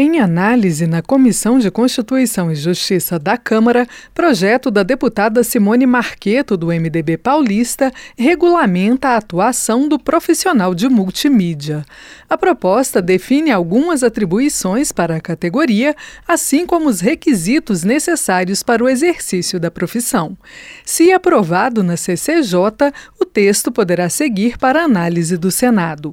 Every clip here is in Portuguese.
Em análise na Comissão de Constituição e Justiça da Câmara, projeto da deputada Simone Marqueto, do MDB paulista, regulamenta a atuação do profissional de multimídia. A proposta define algumas atribuições para a categoria, assim como os requisitos necessários para o exercício da profissão. Se aprovado na CCJ, o texto poderá seguir para análise do Senado.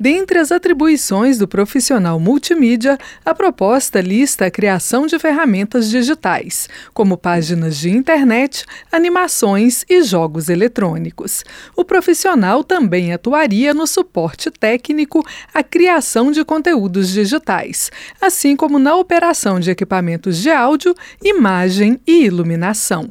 Dentre as atribuições do profissional multimídia, a proposta lista a criação de ferramentas digitais, como páginas de internet, animações e jogos eletrônicos. O profissional também atuaria no suporte técnico à criação de conteúdos digitais, assim como na operação de equipamentos de áudio, imagem e iluminação.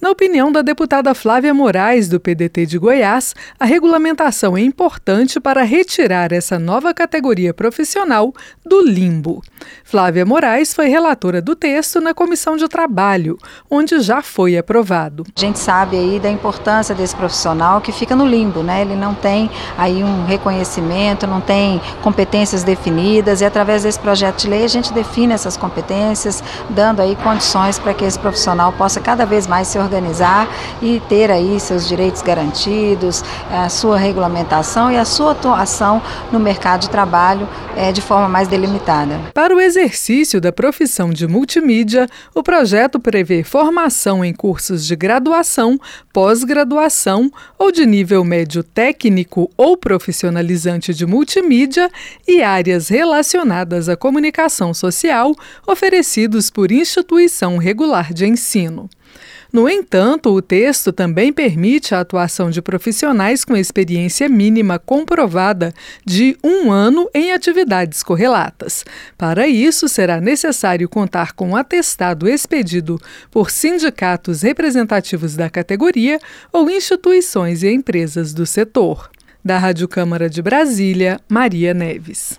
Na opinião da deputada Flávia Moraes, do PDT de Goiás, a regulamentação é importante para retirar essa nova categoria profissional do limbo. Flávia Moraes foi relatora do texto na Comissão de Trabalho, onde já foi aprovado. A gente sabe aí da importância desse profissional que fica no limbo, né? Ele não tem aí um reconhecimento, não tem competências definidas e através desse projeto de lei a gente define essas competências, dando aí condições para que esse profissional possa cada vez mais se organizar e ter aí seus direitos garantidos, a sua regulamentação e a sua atuação no mercado de trabalho é, de forma mais delimitada. Para o exercício da profissão de multimídia, o projeto prevê formação em cursos de graduação, pós-graduação ou de nível médio técnico ou profissionalizante de multimídia e áreas relacionadas à comunicação social oferecidos por instituição regular de ensino. No entanto, o texto também permite a atuação de profissionais com experiência mínima comprovada de um ano em atividades correlatas. Para isso, será necessário contar com um atestado expedido por sindicatos representativos da categoria ou instituições e empresas do setor. Da Rádio Câmara de Brasília, Maria Neves.